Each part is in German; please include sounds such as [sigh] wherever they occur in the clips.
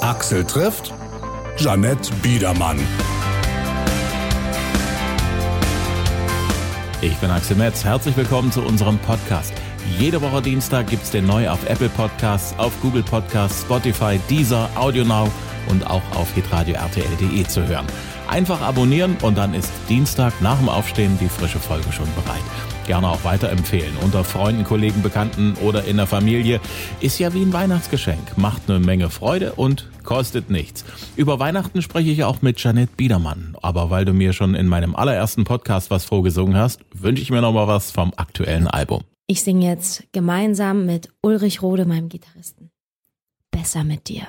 Axel trifft Jeanette Biedermann. Ich bin Axel Metz. Herzlich willkommen zu unserem Podcast. Jede Woche Dienstag gibt es den neu auf Apple Podcasts, auf Google Podcasts, Spotify, Deezer, AudioNow und auch auf hitradio rtl.de zu hören. Einfach abonnieren und dann ist Dienstag nach dem Aufstehen die frische Folge schon bereit. Gerne auch weiterempfehlen unter Freunden, Kollegen, Bekannten oder in der Familie. Ist ja wie ein Weihnachtsgeschenk, macht eine Menge Freude und kostet nichts. Über Weihnachten spreche ich auch mit Janette Biedermann. Aber weil du mir schon in meinem allerersten Podcast was vorgesungen hast, wünsche ich mir noch mal was vom aktuellen Album. Ich singe jetzt gemeinsam mit Ulrich Rode, meinem Gitarristen. Besser mit dir.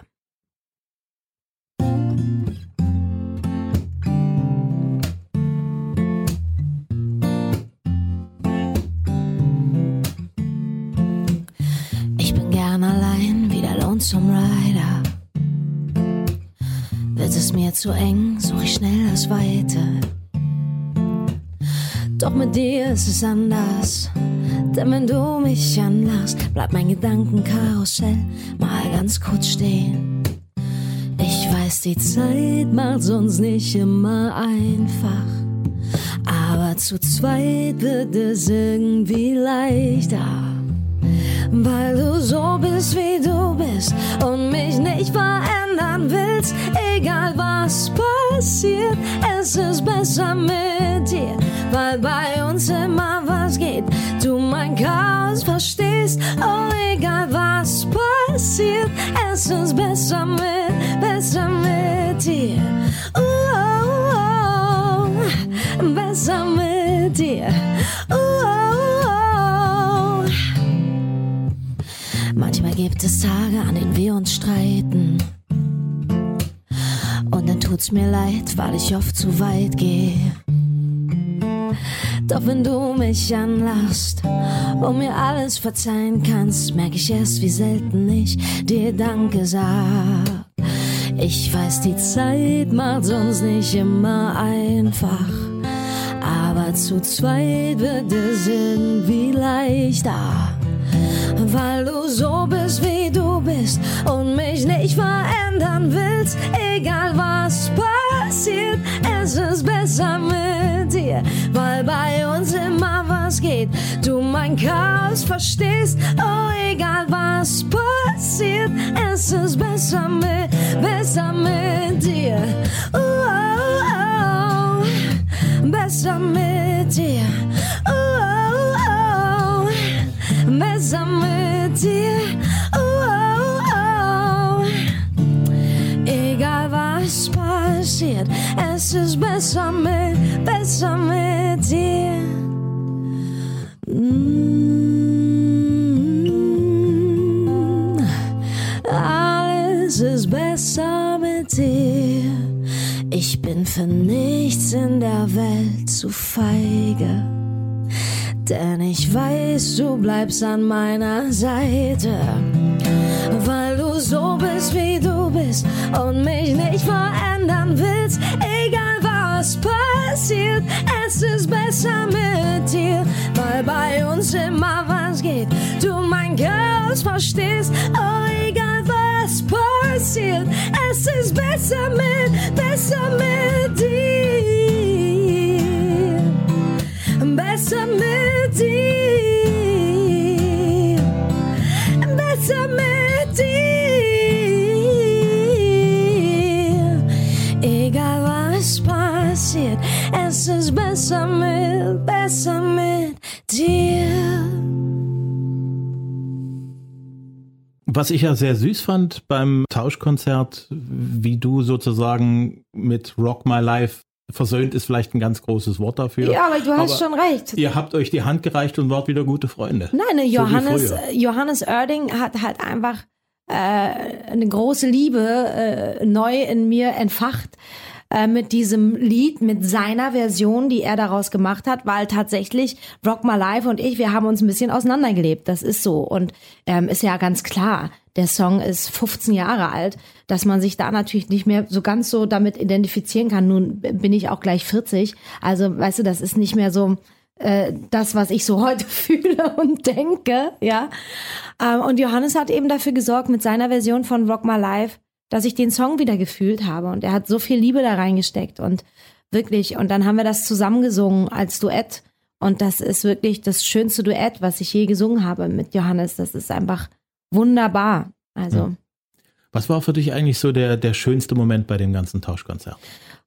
Lonesome Rider. Wird es mir zu eng, suche ich schnell das Weite. Doch mit dir ist es anders. Denn wenn du mich anlachst, bleibt mein Gedankenkarussell mal ganz kurz stehen. Ich weiß, die Zeit macht uns nicht immer einfach. Aber zu zweit wird es irgendwie leichter weil du so bist, wie du bist und mich nicht verändern willst. Egal was passiert, es ist besser mit dir, weil bei uns immer was geht. Du mein Chaos verstehst, oh egal was passiert, es ist besser mit, besser mit dir. Uh, oh, oh, besser mit dir. Gibt es Tage, an denen wir uns streiten. Und dann tut's mir leid, weil ich oft zu weit gehe. Doch wenn du mich anlachst und mir alles verzeihen kannst, merke ich erst, wie selten ich dir Danke sag. Ich weiß, die Zeit macht uns nicht immer einfach. Aber zu zweit wird es irgendwie leichter weil du so bist, wie du bist und mich nicht verändern willst. Egal was passiert, es ist besser mit dir, weil bei uns immer was geht. Du mein Chaos verstehst, oh egal was passiert, es ist besser mit, besser mit dir. Oh, oh, oh, besser mit dir. besser mit dir. Oh, oh, oh. Egal was passiert, es ist besser mit, besser mit dir. Mm. Alles ist besser mit dir. Ich bin für nichts in der Welt zu feige. Denn ich weiß, du bleibst an meiner Seite, weil du so bist, wie du bist und mich nicht verändern willst. Egal was passiert, es ist besser mit dir, weil bei uns immer was geht. Du mein Chaos verstehst, oh egal was passiert, es ist besser mit, besser mit dir. Besser mit es ist besser mit, besser mit dir. Was ich ja sehr süß fand beim Tauschkonzert, wie du sozusagen mit Rock My Life versöhnt ist vielleicht ein ganz großes Wort dafür. Ja, aber du hast aber schon recht. Ihr habt euch die Hand gereicht und wart wieder gute Freunde. Nein, ne, Johannes, so Johannes Oerding hat halt einfach äh, eine große Liebe äh, neu in mir entfacht äh, mit diesem Lied, mit seiner Version, die er daraus gemacht hat, weil tatsächlich Rock My Life und ich, wir haben uns ein bisschen auseinandergelebt. Das ist so. Und ähm, ist ja ganz klar, der Song ist 15 Jahre alt, dass man sich da natürlich nicht mehr so ganz so damit identifizieren kann. Nun bin ich auch gleich 40. Also, weißt du, das ist nicht mehr so äh, das, was ich so heute [laughs] fühle und denke, ja. Ähm, und Johannes hat eben dafür gesorgt mit seiner Version von Rock My Life, dass ich den Song wieder gefühlt habe. Und er hat so viel Liebe da reingesteckt und wirklich. Und dann haben wir das zusammengesungen als Duett. Und das ist wirklich das schönste Duett, was ich je gesungen habe mit Johannes. Das ist einfach wunderbar. Also. Ja. Was war für dich eigentlich so der, der schönste Moment bei dem ganzen Tauschkonzert?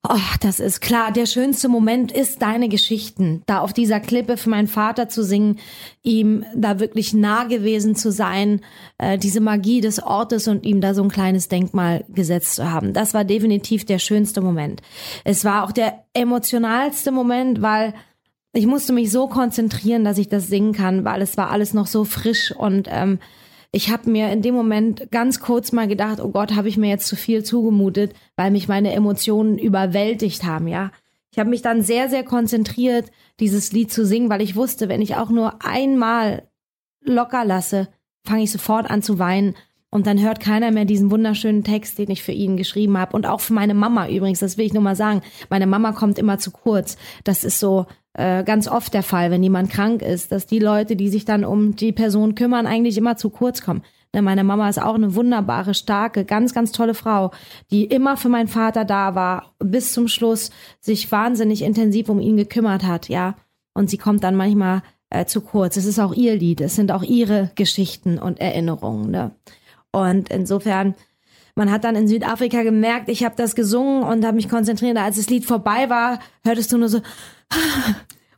Oh, das ist klar. Der schönste Moment ist deine Geschichten. Da auf dieser Klippe für meinen Vater zu singen, ihm da wirklich nah gewesen zu sein, äh, diese Magie des Ortes und ihm da so ein kleines Denkmal gesetzt zu haben. Das war definitiv der schönste Moment. Es war auch der emotionalste Moment, weil ich musste mich so konzentrieren, dass ich das singen kann, weil es war alles noch so frisch und ähm, ich habe mir in dem Moment ganz kurz mal gedacht, oh Gott, habe ich mir jetzt zu viel zugemutet, weil mich meine Emotionen überwältigt haben, ja. Ich habe mich dann sehr, sehr konzentriert, dieses Lied zu singen, weil ich wusste, wenn ich auch nur einmal locker lasse, fange ich sofort an zu weinen. Und dann hört keiner mehr diesen wunderschönen Text, den ich für ihn geschrieben habe. Und auch für meine Mama übrigens, das will ich nur mal sagen. Meine Mama kommt immer zu kurz. Das ist so, äh, ganz oft der Fall, wenn jemand krank ist, dass die Leute, die sich dann um die Person kümmern, eigentlich immer zu kurz kommen. Denn meine Mama ist auch eine wunderbare, starke, ganz, ganz tolle Frau, die immer für meinen Vater da war, bis zum Schluss sich wahnsinnig intensiv um ihn gekümmert hat, ja. Und sie kommt dann manchmal äh, zu kurz. Es ist auch ihr Lied, es sind auch ihre Geschichten und Erinnerungen. Ne? Und insofern, man hat dann in Südafrika gemerkt, ich habe das gesungen und habe mich konzentriert. Als das Lied vorbei war, hörtest du nur so,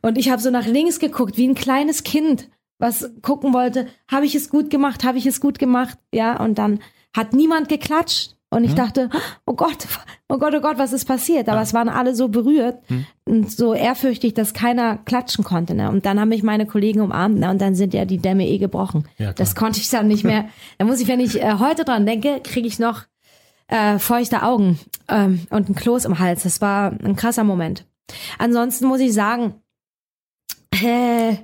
und ich habe so nach links geguckt, wie ein kleines Kind, was gucken wollte, habe ich es gut gemacht, habe ich es gut gemacht, ja, und dann hat niemand geklatscht. Und ich hm. dachte, oh Gott, oh Gott, oh Gott, was ist passiert? Aber ja. es waren alle so berührt hm. und so ehrfürchtig, dass keiner klatschen konnte. Ne? Und dann haben mich meine Kollegen umarmt ne? und dann sind ja die Dämme eh gebrochen. Ja, das konnte ich dann nicht mehr. da muss ich, wenn ich äh, heute dran denke, kriege ich noch äh, feuchte Augen ähm, und ein Kloß im Hals. Das war ein krasser Moment. Ansonsten muss ich sagen, äh,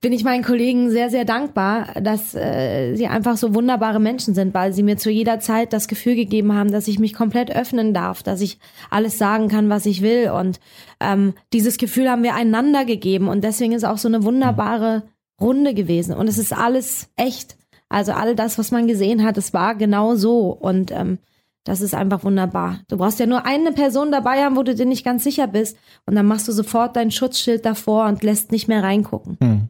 bin ich meinen Kollegen sehr, sehr dankbar, dass äh, sie einfach so wunderbare Menschen sind, weil sie mir zu jeder Zeit das Gefühl gegeben haben, dass ich mich komplett öffnen darf, dass ich alles sagen kann, was ich will. Und ähm, dieses Gefühl haben wir einander gegeben. Und deswegen ist auch so eine wunderbare Runde gewesen. Und es ist alles echt. Also all das, was man gesehen hat, es war genau so. Und ähm, das ist einfach wunderbar. Du brauchst ja nur eine Person dabei haben, wo du dir nicht ganz sicher bist. Und dann machst du sofort dein Schutzschild davor und lässt nicht mehr reingucken. Hm.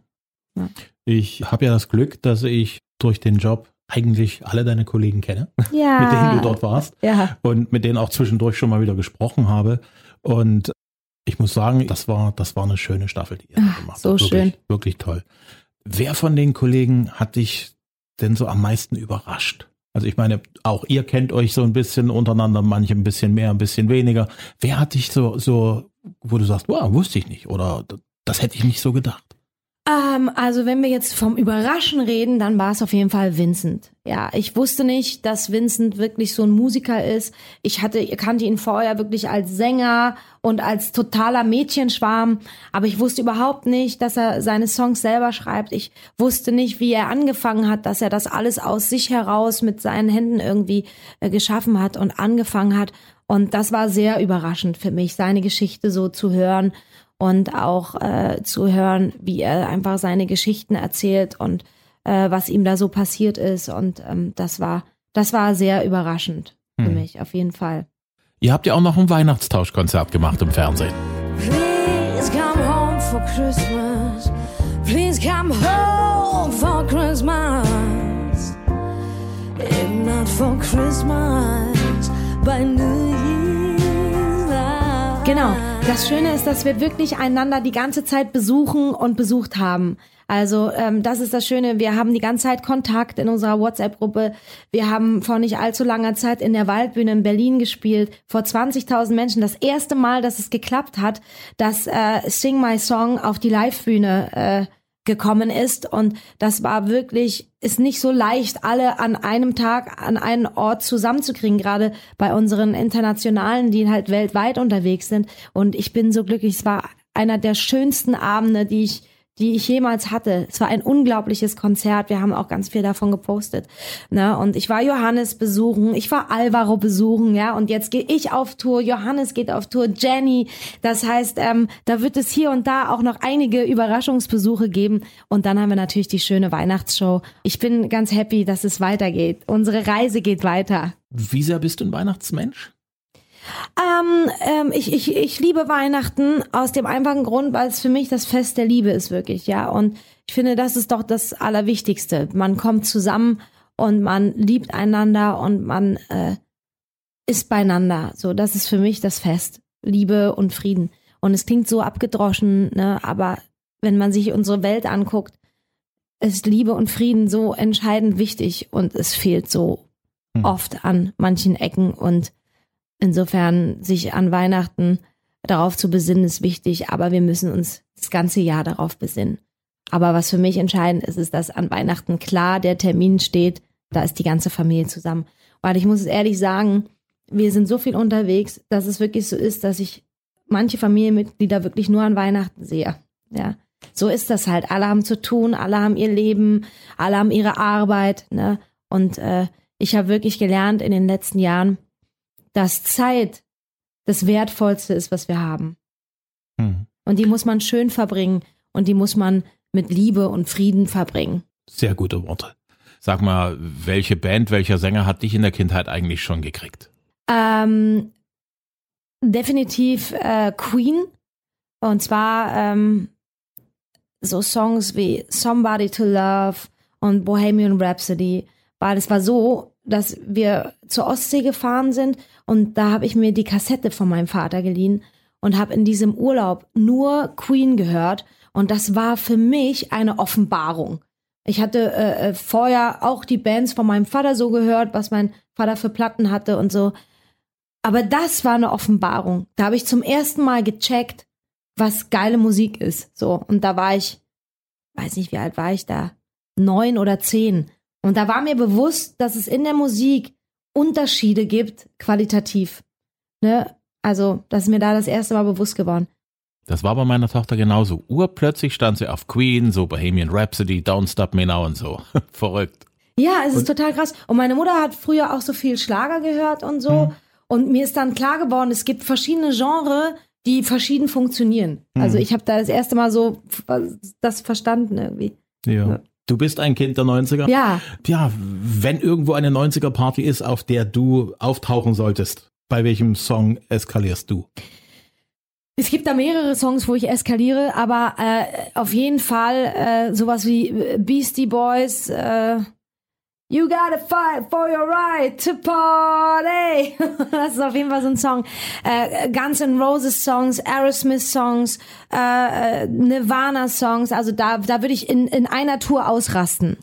Ja. Ich habe ja das Glück, dass ich durch den Job eigentlich alle deine Kollegen kenne, [laughs] ja. mit denen du dort warst. Ja. Und mit denen auch zwischendurch schon mal wieder gesprochen habe. Und ich muss sagen, das war, das war eine schöne Staffel, die ihr Ach, gemacht habt. So schön. Wirklich toll. Wer von den Kollegen hat dich denn so am meisten überrascht? Also ich meine, auch ihr kennt euch so ein bisschen untereinander, manche ein bisschen mehr, ein bisschen weniger. Wer hat dich so, so, wo du sagst, wow, wusste ich nicht oder das hätte ich nicht so gedacht? Ähm, also wenn wir jetzt vom Überraschen reden, dann war es auf jeden Fall Vincent. Ja, ich wusste nicht, dass Vincent wirklich so ein Musiker ist. Ich hatte, kannte ihn vorher wirklich als Sänger und als totaler Mädchenschwarm, aber ich wusste überhaupt nicht, dass er seine Songs selber schreibt. Ich wusste nicht, wie er angefangen hat, dass er das alles aus sich heraus mit seinen Händen irgendwie äh, geschaffen hat und angefangen hat. Und das war sehr überraschend für mich, seine Geschichte so zu hören und auch äh, zu hören, wie er einfach seine Geschichten erzählt und äh, was ihm da so passiert ist. Und ähm, das war, das war sehr überraschend für hm. mich, auf jeden Fall. Ihr habt ja auch noch ein Weihnachtstauschkonzert gemacht im Fernsehen. Please come home for Christmas. Please come home for Christmas. If not for Christmas, by New Year's. Genau. Das Schöne ist, dass wir wirklich einander die ganze Zeit besuchen und besucht haben. Also ähm, das ist das Schöne. Wir haben die ganze Zeit Kontakt in unserer WhatsApp-Gruppe. Wir haben vor nicht allzu langer Zeit in der Waldbühne in Berlin gespielt, vor 20.000 Menschen. Das erste Mal, dass es geklappt hat, dass äh, Sing My Song auf die Live-Bühne äh, gekommen ist. Und das war wirklich, ist nicht so leicht, alle an einem Tag an einen Ort zusammenzukriegen, gerade bei unseren Internationalen, die halt weltweit unterwegs sind. Und ich bin so glücklich. Es war einer der schönsten Abende, die ich die ich jemals hatte. Es war ein unglaubliches Konzert. Wir haben auch ganz viel davon gepostet. Ne? Und ich war Johannes besuchen, ich war Alvaro besuchen, ja. Und jetzt gehe ich auf Tour, Johannes geht auf Tour, Jenny. Das heißt, ähm, da wird es hier und da auch noch einige Überraschungsbesuche geben. Und dann haben wir natürlich die schöne Weihnachtsshow. Ich bin ganz happy, dass es weitergeht. Unsere Reise geht weiter. Wie bist du ein Weihnachtsmensch? Ähm, ähm, ich, ich, ich liebe Weihnachten aus dem einfachen Grund, weil es für mich das Fest der Liebe ist, wirklich, ja. Und ich finde, das ist doch das Allerwichtigste. Man kommt zusammen und man liebt einander und man äh, ist beieinander. So, das ist für mich das Fest. Liebe und Frieden. Und es klingt so abgedroschen, ne, aber wenn man sich unsere Welt anguckt, ist Liebe und Frieden so entscheidend wichtig und es fehlt so hm. oft an manchen Ecken und Insofern sich an Weihnachten darauf zu besinnen, ist wichtig, aber wir müssen uns das ganze Jahr darauf besinnen. Aber was für mich entscheidend ist, ist, dass an Weihnachten klar der Termin steht, da ist die ganze Familie zusammen. Weil ich muss es ehrlich sagen, wir sind so viel unterwegs, dass es wirklich so ist, dass ich manche Familienmitglieder wirklich nur an Weihnachten sehe. Ja, so ist das halt. Alle haben zu tun, alle haben ihr Leben, alle haben ihre Arbeit. Ne? Und äh, ich habe wirklich gelernt in den letzten Jahren, dass Zeit das Wertvollste ist, was wir haben. Hm. Und die muss man schön verbringen und die muss man mit Liebe und Frieden verbringen. Sehr gute Worte. Sag mal, welche Band, welcher Sänger hat dich in der Kindheit eigentlich schon gekriegt? Ähm, definitiv äh, Queen. Und zwar ähm, so Songs wie Somebody to Love und Bohemian Rhapsody. Weil es war so, dass wir zur Ostsee gefahren sind und da habe ich mir die Kassette von meinem Vater geliehen und habe in diesem Urlaub nur Queen gehört und das war für mich eine Offenbarung. Ich hatte äh, äh, vorher auch die Bands von meinem Vater so gehört, was mein Vater für Platten hatte und so. Aber das war eine Offenbarung. Da habe ich zum ersten Mal gecheckt, was geile Musik ist. So und da war ich, weiß nicht, wie alt war ich da, neun oder zehn. Und da war mir bewusst, dass es in der Musik Unterschiede gibt, qualitativ. Ne? Also, das ist mir da das erste Mal bewusst geworden. Das war bei meiner Tochter genauso. Urplötzlich stand sie auf Queen, so Bohemian Rhapsody, Don't Stop Me Now und so. [laughs] Verrückt. Ja, es ist und, total krass. Und meine Mutter hat früher auch so viel Schlager gehört und so. Mhm. Und mir ist dann klar geworden, es gibt verschiedene Genres, die verschieden funktionieren. Mhm. Also ich habe da das erste Mal so das verstanden irgendwie. ja. ja. Du bist ein Kind der 90er? Ja. Ja, wenn irgendwo eine 90er-Party ist, auf der du auftauchen solltest, bei welchem Song eskalierst du? Es gibt da mehrere Songs, wo ich eskaliere, aber äh, auf jeden Fall äh, sowas wie Beastie Boys, äh, You gotta fight for your right to party. [laughs] das ist auf jeden Fall so ein Song. Äh, Guns N' Roses Songs, Aerosmith Songs, äh, Nirvana Songs. Also da, da würde ich in, in einer Tour ausrasten.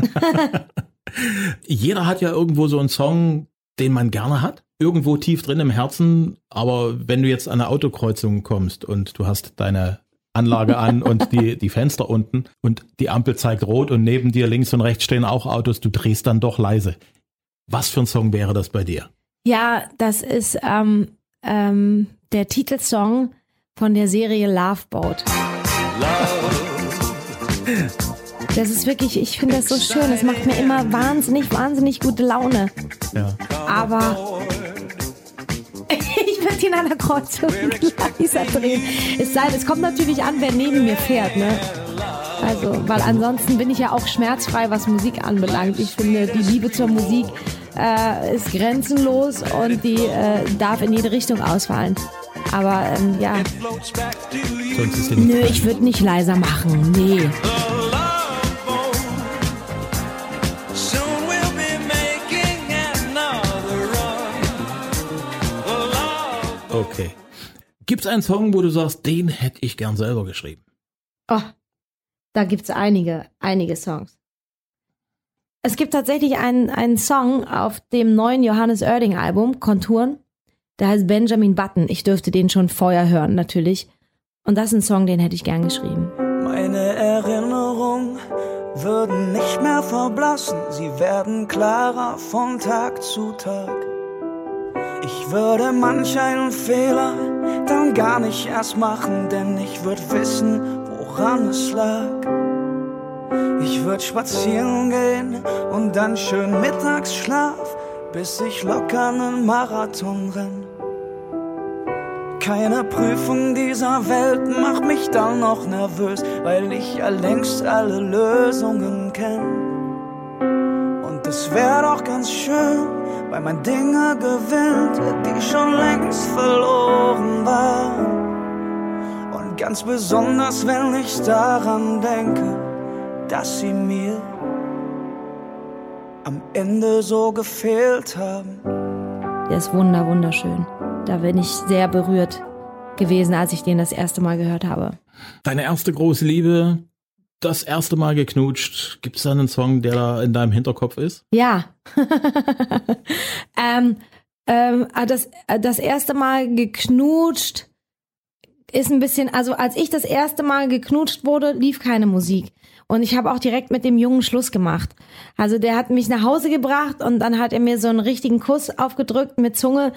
[laughs] Jeder hat ja irgendwo so einen Song, den man gerne hat. Irgendwo tief drin im Herzen. Aber wenn du jetzt an eine Autokreuzung kommst und du hast deine Anlage an und die, die Fenster unten und die Ampel zeigt rot und neben dir links und rechts stehen auch Autos, du drehst dann doch leise. Was für ein Song wäre das bei dir? Ja, das ist ähm, ähm, der Titelsong von der Serie Love Boat. Das ist wirklich, ich finde das so schön. Es macht mir immer wahnsinnig, wahnsinnig gute Laune. Ja. Aber an der Kreuzung leiser [laughs] drehen. Es sei, es kommt natürlich an, wer neben mir fährt, ne? Also, weil ansonsten bin ich ja auch schmerzfrei, was Musik anbelangt. Ich finde, die Liebe zur Musik äh, ist grenzenlos und die äh, darf in jede Richtung ausfallen. Aber ähm, ja. Nö, ich würde nicht leiser machen. Nee. Okay. Gibt es einen Song, wo du sagst, den hätte ich gern selber geschrieben? Oh, da gibt es einige, einige Songs. Es gibt tatsächlich einen, einen Song auf dem neuen Johannes Oerding Album, Konturen. Der heißt Benjamin Button. Ich dürfte den schon vorher hören, natürlich. Und das ist ein Song, den hätte ich gern geschrieben. Meine Erinnerungen würden nicht mehr verblassen. Sie werden klarer von Tag zu Tag. Ich würde manch einen Fehler dann gar nicht erst machen, denn ich würde wissen, woran es lag. Ich würd spazieren gehen und dann schön Mittagsschlaf, bis ich locker einen Marathon renn. Keine Prüfung dieser Welt macht mich dann noch nervös, weil ich ja längst alle Lösungen kenn. Es wär doch ganz schön, weil man Dinge gewinnt, die schon längst verloren waren. Und ganz besonders, wenn ich daran denke, dass sie mir am Ende so gefehlt haben. Der ist wunder, wunderschön. Da bin ich sehr berührt gewesen, als ich den das erste Mal gehört habe. Deine erste große Liebe, das erste Mal geknutscht. Gibt es da einen Song, der da in deinem Hinterkopf ist? Ja. [laughs] ähm, ähm, das, das erste Mal geknutscht ist ein bisschen, also als ich das erste Mal geknutscht wurde, lief keine Musik. Und ich habe auch direkt mit dem Jungen Schluss gemacht. Also der hat mich nach Hause gebracht und dann hat er mir so einen richtigen Kuss aufgedrückt mit Zunge.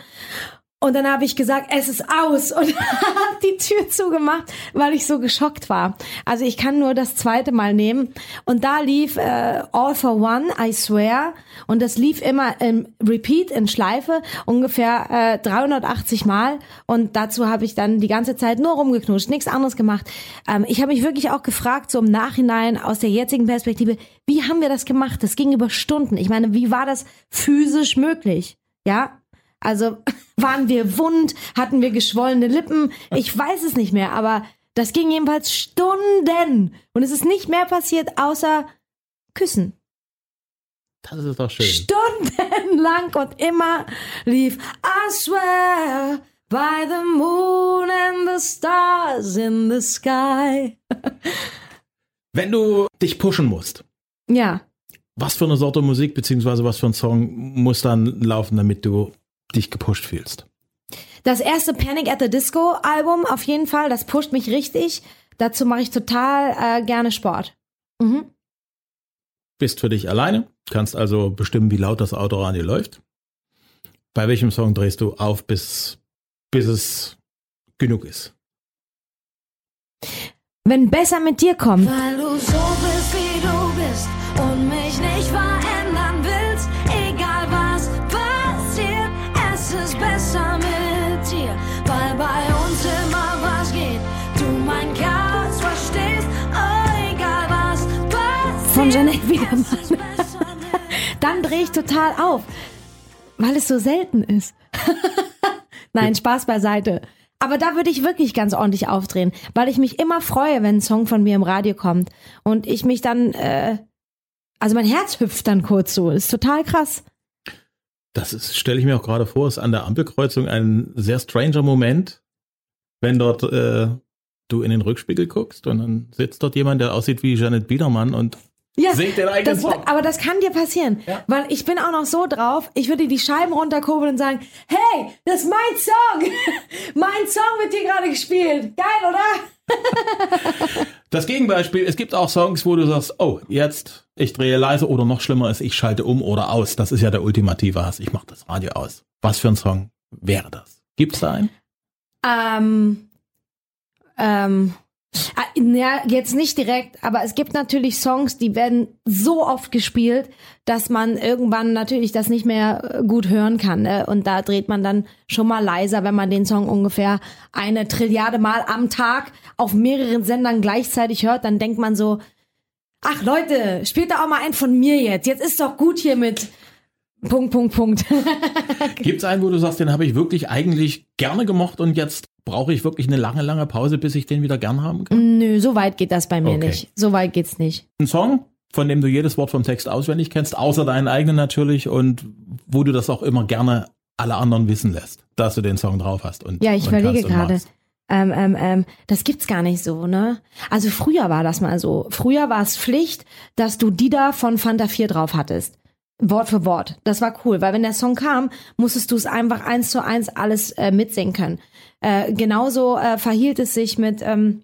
Und dann habe ich gesagt, es ist aus und [laughs] habe die Tür zugemacht, weil ich so geschockt war. Also ich kann nur das zweite Mal nehmen. Und da lief äh, All for One, I swear. Und das lief immer im Repeat, in Schleife, ungefähr äh, 380 Mal. Und dazu habe ich dann die ganze Zeit nur rumgeknutscht, nichts anderes gemacht. Ähm, ich habe mich wirklich auch gefragt, so im Nachhinein aus der jetzigen Perspektive, wie haben wir das gemacht? Das ging über Stunden. Ich meine, wie war das physisch möglich? Ja, also [laughs] waren wir wund, hatten wir geschwollene Lippen, ich weiß es nicht mehr, aber das ging jedenfalls Stunden und es ist nicht mehr passiert außer Küssen. Das ist doch schön. Stundenlang und immer lief I swear by the moon and the stars in the sky. [laughs] Wenn du dich pushen musst. Ja. Was für eine Sorte Musik beziehungsweise was für ein Song muss dann laufen, damit du dich gepusht fühlst? Das erste Panic at the Disco Album auf jeden Fall, das pusht mich richtig. Dazu mache ich total äh, gerne Sport. Mhm. Bist für dich alleine, kannst also bestimmen, wie laut das Auto an dir läuft. Bei welchem Song drehst du auf, bis, bis es genug ist? Wenn besser mit dir kommt. Weil du so [laughs] Besser mit Dann drehe ich total auf, weil es so selten ist. [laughs] Nein, Spaß beiseite. Aber da würde ich wirklich ganz ordentlich aufdrehen, weil ich mich immer freue, wenn ein Song von mir im Radio kommt und ich mich dann, äh, also mein Herz hüpft dann kurz so. Ist total krass. Das ist, stelle ich mir auch gerade vor, ist an der Ampelkreuzung ein sehr stranger Moment, wenn dort äh, du in den Rückspiegel guckst und dann sitzt dort jemand, der aussieht wie Janet Biedermann und Ja, singt den eigenen das, Song. aber das kann dir passieren, Ja. weil ich bin auch noch so drauf, ich würde die Scheiben runterkurbeln und sagen, hey, das ist mein Song, [laughs] mein Song wird hier gerade gespielt, geil, oder? [laughs] Das Gegenbeispiel, es gibt auch Songs, wo du sagst, oh, jetzt, ich drehe leise oder noch schlimmer ist, ich schalte um oder aus. Das ist ja der ultimative Hass. Ich mache das Radio aus. Was für ein Song wäre das? Gibt's da einen? Ähm, ähm, äh, ja, jetzt nicht direkt, aber es gibt natürlich Songs, die werden so oft gespielt, dass man irgendwann natürlich das nicht mehr äh, gut hören kann. Ne? Und da dreht man dann schon mal leiser, wenn man den Song ungefähr eine Trilliarde Mal am Tag auf mehreren Sendern gleichzeitig hört, dann denkt man so, ach Leute, spielt da auch mal einen von mir jetzt. Jetzt ist doch gut hier mit Punkt, Punkt, Punkt. [laughs] Gibt's einen, wo du sagst, den habe ich wirklich eigentlich gerne gemocht und jetzt brauche ich wirklich eine lange, lange Pause, bis ich den wieder gern haben kann? Nö, so weit geht das bei mir Okay. nicht. So weit geht's nicht. Ein Song, von dem du jedes Wort vom Text auswendig kennst, außer deinen eigenen natürlich und wo du das auch immer gerne alle anderen wissen lässt, dass du den Song drauf hast. Und, Ja, ich überlege gerade. Ähm, ähm, ähm, das gibt's gar nicht so, ne? Also früher war das mal so. Früher war es Pflicht, dass du die da von Fanta 4 drauf hattest. Wort für Wort. Das war cool, weil wenn der Song kam, musstest du es einfach eins zu eins alles äh, mitsingen können. Äh, genauso äh, verhielt es sich mit ähm,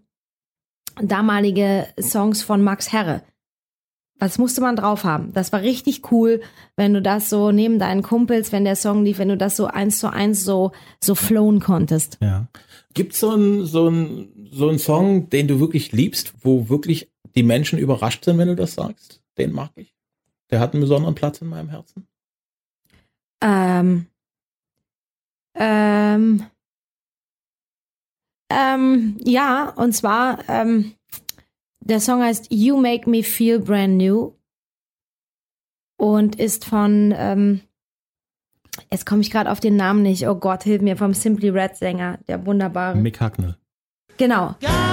damalige Songs von Max Herre. das musste man drauf haben. Das war richtig cool, wenn du das so neben deinen Kumpels, wenn der Song lief, wenn du das so eins zu eins so, so flown konntest. Ja. Gibt's so einen so einen so einen Song, den du wirklich liebst, wo wirklich die Menschen überrascht sind, wenn du das sagst? Den mag ich. Der hat einen besonderen Platz in meinem Herzen. Ähm, ähm, ähm, ja, und zwar, ähm, der Song heißt You Make Me Feel Brand New und ist von, ähm, jetzt komme ich gerade auf den Namen nicht, oh Gott, hilf mir, vom Simply Red Sänger, der wunderbare. Mick Hucknall. Genau. God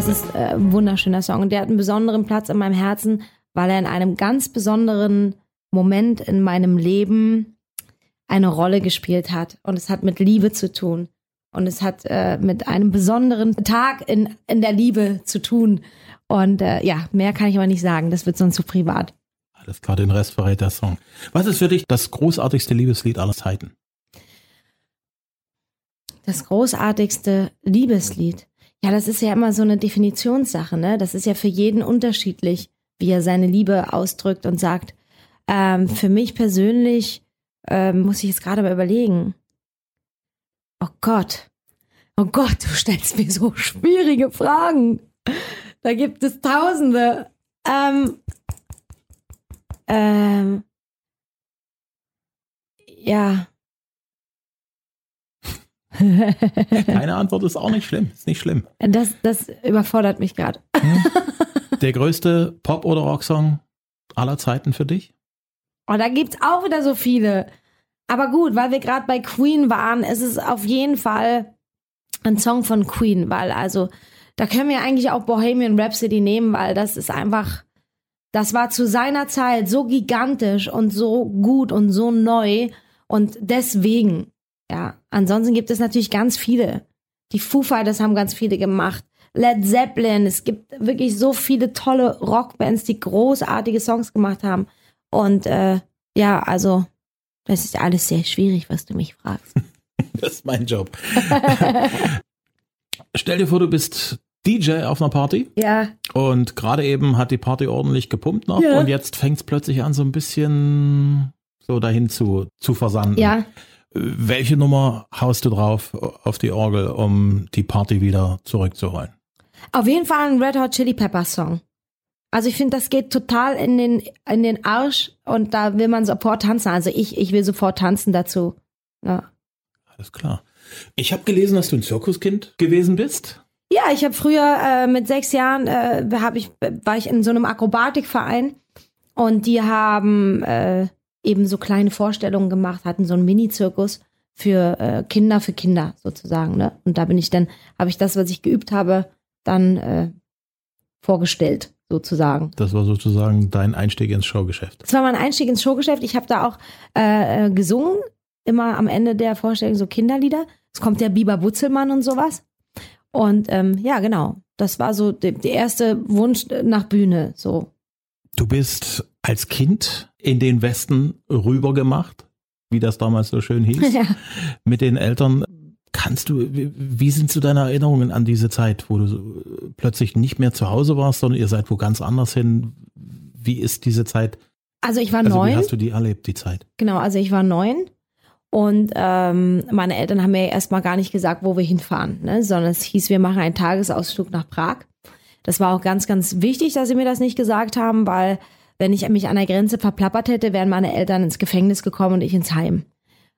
Das ist äh, ein wunderschöner Song und der hat einen besonderen Platz in meinem Herzen, weil er in einem ganz besonderen Moment in meinem Leben eine Rolle gespielt hat. Und es hat mit Liebe zu tun. Und es hat äh, mit einem besonderen Tag in, in der Liebe zu tun. Und äh, ja, mehr kann ich aber nicht sagen. Das wird sonst zu privat. Alles klar, den Rest verrät der Song. Was ist für dich das großartigste Liebeslied aller Zeiten? Das großartigste Liebeslied. Ja, das ist ja immer so eine Definitionssache, ne? Das ist ja für jeden unterschiedlich, wie er seine Liebe ausdrückt und sagt. Ähm, für mich persönlich ähm, muss ich jetzt gerade mal überlegen. Oh Gott. Oh Gott, du stellst mir so schwierige Fragen. Da gibt es Tausende. Ähm, ähm, ja. [laughs] Keine Antwort ist auch nicht schlimm. Ist nicht schlimm. Das, das überfordert mich gerade. Der größte Pop- oder Rocksong aller Zeiten für dich? Oh, da gibt's auch wieder so viele. Aber gut, weil wir gerade bei Queen waren, ist es auf jeden Fall ein Song von Queen, weil also da können wir eigentlich auch Bohemian Rhapsody nehmen, weil das ist einfach, das war zu seiner Zeit so gigantisch und so gut und so neu und deswegen, ja. Ansonsten gibt es natürlich ganz viele. Die Foo Fighters haben ganz viele gemacht. Led Zeppelin, es gibt wirklich so viele tolle Rockbands, die großartige Songs gemacht haben. Und äh, ja, also das ist alles sehr schwierig, was du mich fragst. [laughs] Das ist mein Job. [laughs] Stell dir vor, du bist DJ auf einer Party Ja, und gerade eben hat die Party ordentlich gepumpt noch Ja. und jetzt fängt es plötzlich an, so ein bisschen so dahin zu, zu versanden. ja. Welche Nummer haust du drauf auf die Orgel, um die Party wieder zurückzuholen? Auf jeden Fall ein Red Hot Chili Pepper Song. Also ich finde, das geht total in den, in den Arsch und da will man sofort tanzen. Also ich, ich will sofort tanzen dazu. Ja, Alles klar. Ich habe gelesen, dass du ein Zirkuskind gewesen bist. ja ich habe früher äh, mit sechs Jahren äh, hab ich, war ich in so einem Akrobatikverein und die haben äh, eben so kleine Vorstellungen gemacht, hatten so einen Mini-Zirkus für äh, Kinder, für Kinder sozusagen. Ne? Und da bin ich dann, habe ich das, was ich geübt habe, dann äh, vorgestellt sozusagen. Das war sozusagen dein Einstieg ins Showgeschäft. Das war mein Einstieg ins Showgeschäft. Ich habe da auch äh, äh, gesungen, immer am Ende der Vorstellung so Kinderlieder. Es kommt der Biber Butzelmann und sowas. Und ähm, ja, genau. Das war so der, der erste Wunsch nach Bühne. So. Du bist als Kind in den Westen rübergemacht, wie das damals so schön hieß, [laughs] Ja. mit den Eltern. Kannst du, wie, wie sind so deine Erinnerungen an diese Zeit, wo du plötzlich nicht mehr zu Hause warst, sondern ihr seid wo ganz anders hin? Wie ist diese Zeit? Also ich war Also wie neun. hast du die erlebt, die Zeit? Genau, also ich war neun. Und ähm, meine Eltern haben mir erstmal gar nicht gesagt, wo wir hinfahren, ne? sondern es hieß, wir machen einen Tagesausflug nach Prag. Das war auch ganz, ganz wichtig, dass sie mir das nicht gesagt haben, weil wenn ich mich an der Grenze verplappert hätte, wären meine Eltern ins Gefängnis gekommen und ich ins Heim.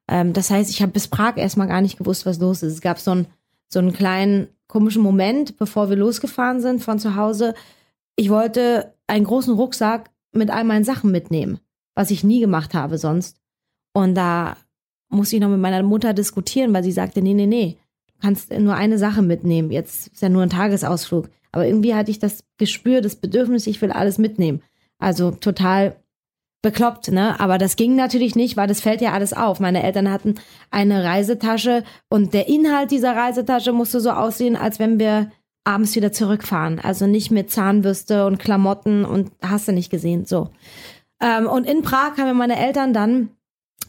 Ähm, das heißt, ich habe bis Prag erstmal gar nicht gewusst, was los ist. Es gab so einen, so einen kleinen komischen Moment, bevor wir losgefahren sind von zu Hause. Ich wollte einen großen Rucksack mit all meinen Sachen mitnehmen, was ich nie gemacht habe sonst. Und da musste ich noch mit meiner Mutter diskutieren, weil sie sagte, nee, nee, nee, du kannst nur eine Sache mitnehmen. Jetzt ist ja nur ein Tagesausflug. Aber irgendwie hatte ich das Gespür, das Bedürfnis, ich will alles mitnehmen. Also total bekloppt, ne? Aber das ging natürlich nicht, weil das fällt ja alles auf. Meine Eltern hatten eine Reisetasche und der Inhalt dieser Reisetasche musste so aussehen, als wenn wir abends wieder zurückfahren. Also nicht mit Zahnbürste und Klamotten und hast du nicht gesehen, so. Ähm, und in Prag haben mir meine Eltern dann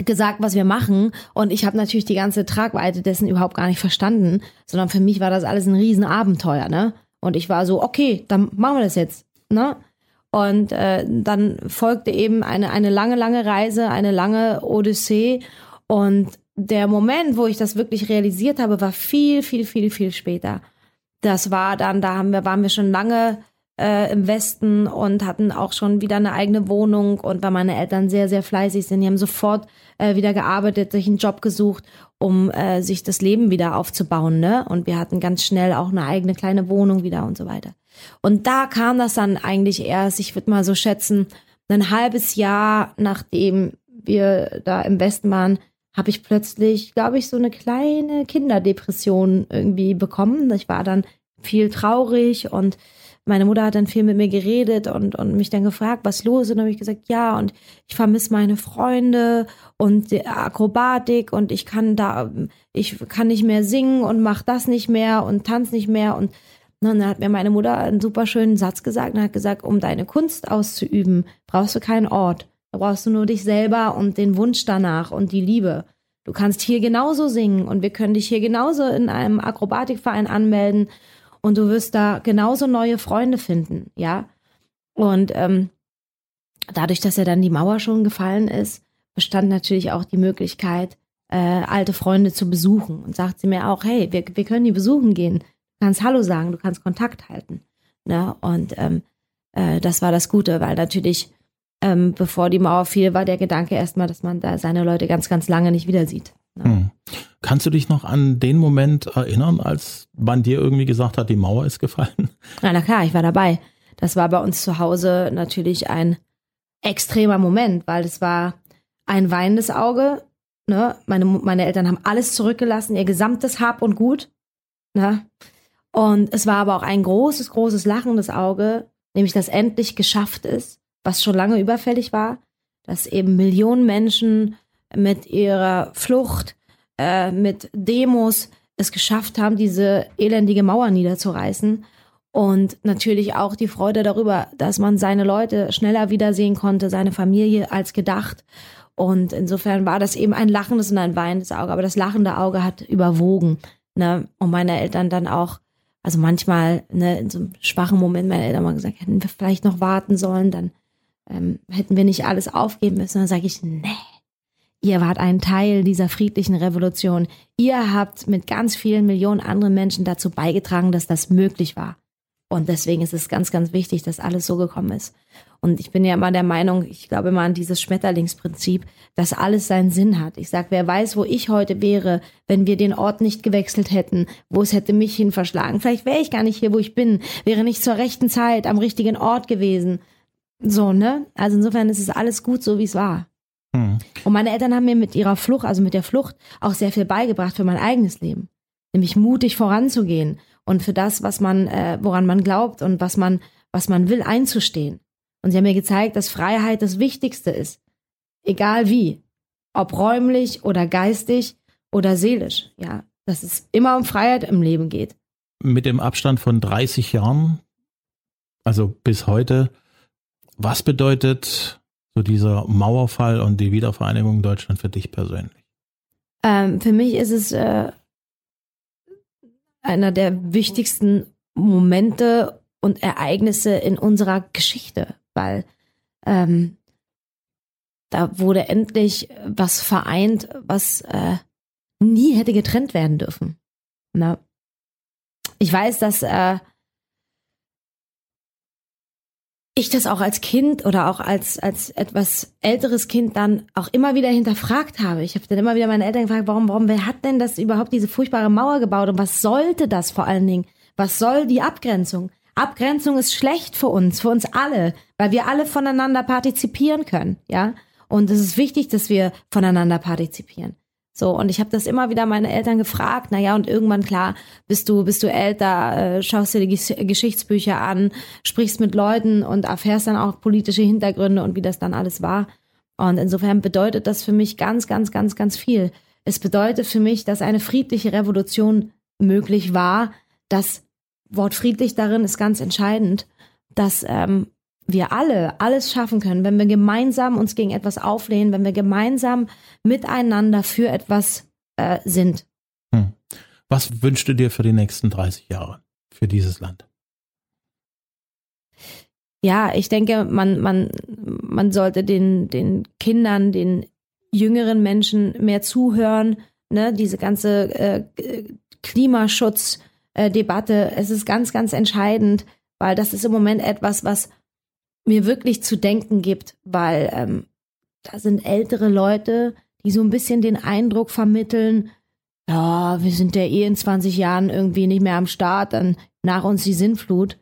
gesagt, was wir machen. Und ich habe natürlich die ganze Tragweite dessen überhaupt gar nicht verstanden, sondern für mich war das alles ein Riesenabenteuer, ne? Und ich war so, okay, dann machen wir das jetzt, ne? Und äh, dann folgte eben eine, eine lange, lange Reise, eine lange Odyssee. Und der Moment, wo ich das wirklich realisiert habe, war viel, viel, viel, viel später. Das war dann, da haben wir, waren wir schon lange äh, im Westen und hatten auch schon wieder eine eigene Wohnung und weil meine Eltern sehr, sehr fleißig sind, die haben sofort äh, wieder gearbeitet, sich einen Job gesucht, um äh, sich das Leben wieder aufzubauen, ne? Und wir hatten ganz schnell auch eine eigene kleine Wohnung wieder und so weiter. Und da kam das dann eigentlich erst, ich würde mal so schätzen, ein halbes Jahr nachdem wir da im Westen waren, habe ich plötzlich, glaube ich, so eine kleine Kinderdepression irgendwie bekommen. Ich war dann viel traurig und meine Mutter hat dann viel mit mir geredet und, und mich dann gefragt, was los ist. Und habe ich gesagt, ja, und ich vermisse meine Freunde und Akrobatik und ich kann da, ich kann nicht mehr singen und mach das nicht mehr und tanz nicht mehr. Und, dann hat mir meine Mutter einen super schönen Satz gesagt und hat gesagt, um deine Kunst auszuüben, brauchst du keinen Ort. Da brauchst du nur dich selber und den Wunsch danach und die Liebe. Du kannst hier genauso singen und wir können dich hier genauso in einem Akrobatikverein anmelden und du wirst da genauso neue Freunde finden, ja. Und ähm, dadurch, dass ja dann die Mauer schon gefallen ist, bestand natürlich auch die Möglichkeit, äh, alte Freunde zu besuchen. Und sagt sie mir auch, hey, wir, wir können die besuchen gehen. Du kannst Hallo sagen, du kannst Kontakt halten. Ne? Und ähm, äh, das war das Gute, weil natürlich, ähm, bevor die Mauer fiel, war der Gedanke erstmal, dass man da seine Leute ganz, ganz lange nicht wieder sieht. Ne? Hm. Kannst du dich noch an den Moment erinnern, als man dir irgendwie gesagt hat, die Mauer ist gefallen? Ja, na klar, ich war dabei. Das war bei uns zu Hause natürlich ein extremer Moment, weil es war ein weinendes Auge. Ne? Meine, meine Eltern haben alles zurückgelassen, ihr gesamtes Hab und Gut. Ne? Und es war aber auch ein großes, großes lachendes Auge, nämlich dass endlich geschafft ist, was schon lange überfällig war, dass eben Millionen Menschen mit ihrer Flucht, äh, mit Demos es geschafft haben, diese elendige Mauer niederzureißen. Und natürlich auch die Freude darüber, dass man seine Leute schneller wiedersehen konnte, seine Familie als gedacht. Und insofern war das eben ein lachendes und ein weinendes Auge. Aber das lachende Auge hat überwogen. Ne? Und meine Eltern dann auch, also manchmal ne, in so einem schwachen Moment, meine Eltern mal gesagt, hätten wir vielleicht noch warten sollen, dann ähm, hätten wir nicht alles aufgeben müssen. Dann sage ich, nee, Ihr wart ein Teil dieser friedlichen Revolution. Ihr habt mit ganz vielen Millionen anderen Menschen dazu beigetragen, dass das möglich war. Und deswegen ist es ganz, ganz wichtig, dass alles so gekommen ist. Und ich bin ja immer der Meinung, ich glaube immer an dieses Schmetterlingsprinzip, dass alles seinen Sinn hat. Ich sag, wer weiß, wo ich heute wäre, wenn wir den Ort nicht gewechselt hätten, wo es hätte mich hin verschlagen. Vielleicht wäre ich gar nicht hier, wo ich bin, wäre nicht zur rechten Zeit am richtigen Ort gewesen. So, ne? Also insofern ist es alles gut, so wie es war. Mhm. Und meine Eltern haben mir mit ihrer Flucht, also mit der Flucht, auch sehr viel beigebracht für mein eigenes Leben. Nämlich mutig voranzugehen und für das, was man, äh, woran man glaubt und was man, was man will, einzustehen. Und sie haben mir gezeigt, dass Freiheit das Wichtigste ist. Egal wie. Ob räumlich oder geistig oder seelisch. Ja, dass es immer um Freiheit im Leben geht. Mit dem Abstand von 30 Jahren, also bis heute, was bedeutet so dieser Mauerfall und die Wiedervereinigung Deutschland für dich persönlich? Ähm, für mich ist es äh, einer der wichtigsten Momente und Ereignisse in unserer Geschichte, weil ähm, da wurde endlich was vereint, was äh, nie hätte getrennt werden dürfen. Na, ich weiß, dass äh, ich das auch als Kind oder auch als, als etwas älteres Kind dann auch immer wieder hinterfragt habe. Ich habe dann immer wieder meine Eltern gefragt, warum, warum, wer hat denn das überhaupt diese furchtbare Mauer gebaut und was sollte das vor allen Dingen? Was soll die Abgrenzung? Abgrenzung ist schlecht für uns, für uns alle, weil wir alle voneinander partizipieren können, ja? Und es ist wichtig, dass wir voneinander partizipieren. So, und ich habe das immer wieder meine Eltern gefragt. Naja, und irgendwann, klar, bist du, bist du älter, äh, schaust dir die Gesch Geschichtsbücher an, sprichst mit Leuten und erfährst dann auch politische Hintergründe und wie das dann alles war. Und insofern bedeutet das für mich ganz, ganz, ganz, ganz viel. Es bedeutet für mich, dass eine friedliche Revolution möglich war, dass Wort friedlich darin ist ganz entscheidend, dass ähm, wir alle alles schaffen können, wenn wir gemeinsam uns gegen etwas auflehnen, wenn wir gemeinsam miteinander für etwas äh, sind. Hm. Was wünschst du dir für die nächsten 30 Jahre für dieses Land? Ja, ich denke, man, man, man sollte den, den Kindern, den jüngeren Menschen mehr zuhören. Ne? Diese ganze äh, Klimaschutzdebatte, äh, es ist ganz, ganz entscheidend, weil das ist im Moment etwas, was mir wirklich zu denken gibt, weil ähm, da sind ältere Leute, die so ein bisschen den Eindruck vermitteln, ja, wir sind ja eh in 20 Jahren irgendwie nicht mehr am Start, dann nach uns die Sintflut.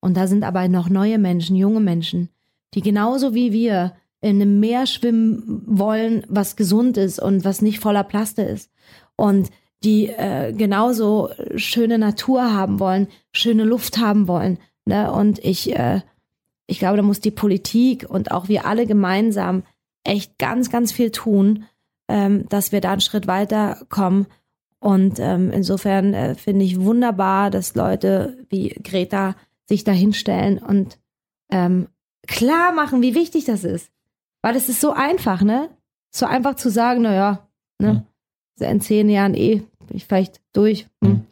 Und da sind aber noch neue Menschen, junge Menschen, die genauso wie wir in einem Meer schwimmen wollen, was gesund ist und was nicht voller Plaste ist. Und die äh, genauso schöne Natur haben wollen, schöne Luft haben wollen. Ne? Und ich äh, ich glaube, da muss die Politik und auch wir alle gemeinsam echt ganz, ganz viel tun, ähm, dass wir da einen Schritt weiterkommen. Und ähm, insofern äh, finde ich wunderbar, dass Leute wie Greta sich da hinstellen und ähm, klar machen, wie wichtig das ist. Weil es ist so einfach, ne? So einfach zu sagen, naja, ne? Mhm. In zehn Jahren eh, bin ich vielleicht durch. Hm.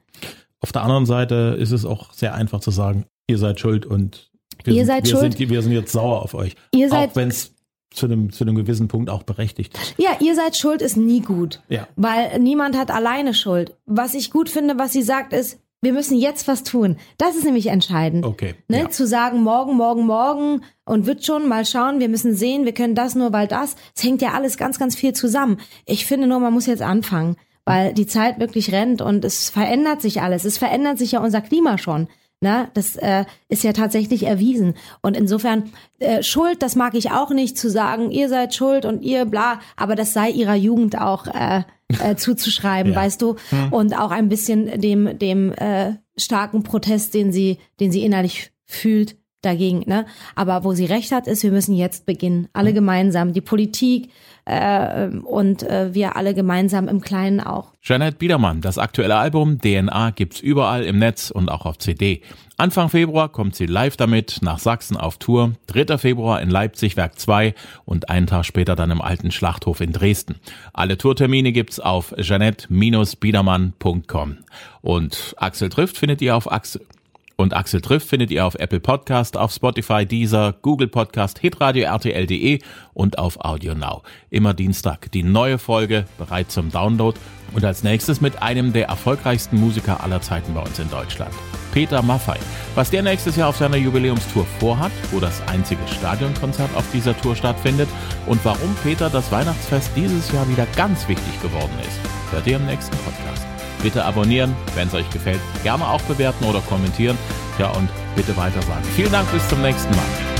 Auf der anderen Seite ist es auch sehr einfach zu sagen, ihr seid schuld und wir ihr sind, seid wir schuld. Sind, wir sind jetzt sauer auf euch. Ihr seid, auch wenn es zu einem, zu einem gewissen Punkt auch berechtigt ist. Ja, ihr seid schuld ist nie gut. Ja. Weil niemand hat alleine Schuld. Was ich gut finde, was sie sagt, ist, wir müssen jetzt was tun. Das ist nämlich entscheidend. Okay. Ne? Ja. Zu sagen, morgen, morgen, morgen und wird schon mal schauen, wir müssen sehen, wir können das nur, weil das. Es hängt ja alles ganz, ganz viel zusammen. Ich finde nur, man muss jetzt anfangen, weil die Zeit wirklich rennt und es verändert sich alles. Es verändert sich ja unser Klima schon. Ne? Das äh, ist ja tatsächlich erwiesen. Und insofern, äh, Schuld, das mag ich auch nicht, zu sagen, ihr seid schuld und ihr bla, aber das sei ihrer Jugend auch äh, äh, zuzuschreiben, [laughs] ja. weißt du? Hm. Und auch ein bisschen dem, dem äh, starken Protest, den sie, den sie innerlich fühlt, dagegen. Ne? Aber wo sie recht hat, ist, wir müssen jetzt beginnen. Alle hm. gemeinsam. Die Politik, äh, und äh, wir alle gemeinsam im Kleinen auch. Janet Biedermann, das aktuelle Album DNA gibt's überall im Netz und auch auf CD. Anfang Februar kommt sie live damit nach Sachsen auf Tour. 3. Februar in Leipzig Werk 2 und einen Tag später dann im alten Schlachthof in Dresden. Alle Tourtermine gibt's auf janet-biedermann.com. Und Axel trifft findet ihr auf Axel und Axel trifft findet ihr auf Apple Podcast, auf Spotify, Deezer, Google Podcast, hitradio RTL.de und auf Audio Now. Immer Dienstag die neue Folge bereit zum Download und als nächstes mit einem der erfolgreichsten Musiker aller Zeiten bei uns in Deutschland. Peter Maffei. Was der nächstes Jahr auf seiner Jubiläumstour vorhat, wo das einzige Stadionkonzert auf dieser Tour stattfindet und warum Peter das Weihnachtsfest dieses Jahr wieder ganz wichtig geworden ist, hört ihr im nächsten Podcast. Bitte abonnieren, wenn es euch gefällt. Gerne auch bewerten oder kommentieren. Ja, und bitte weiter sagen. Vielen Dank, bis zum nächsten Mal.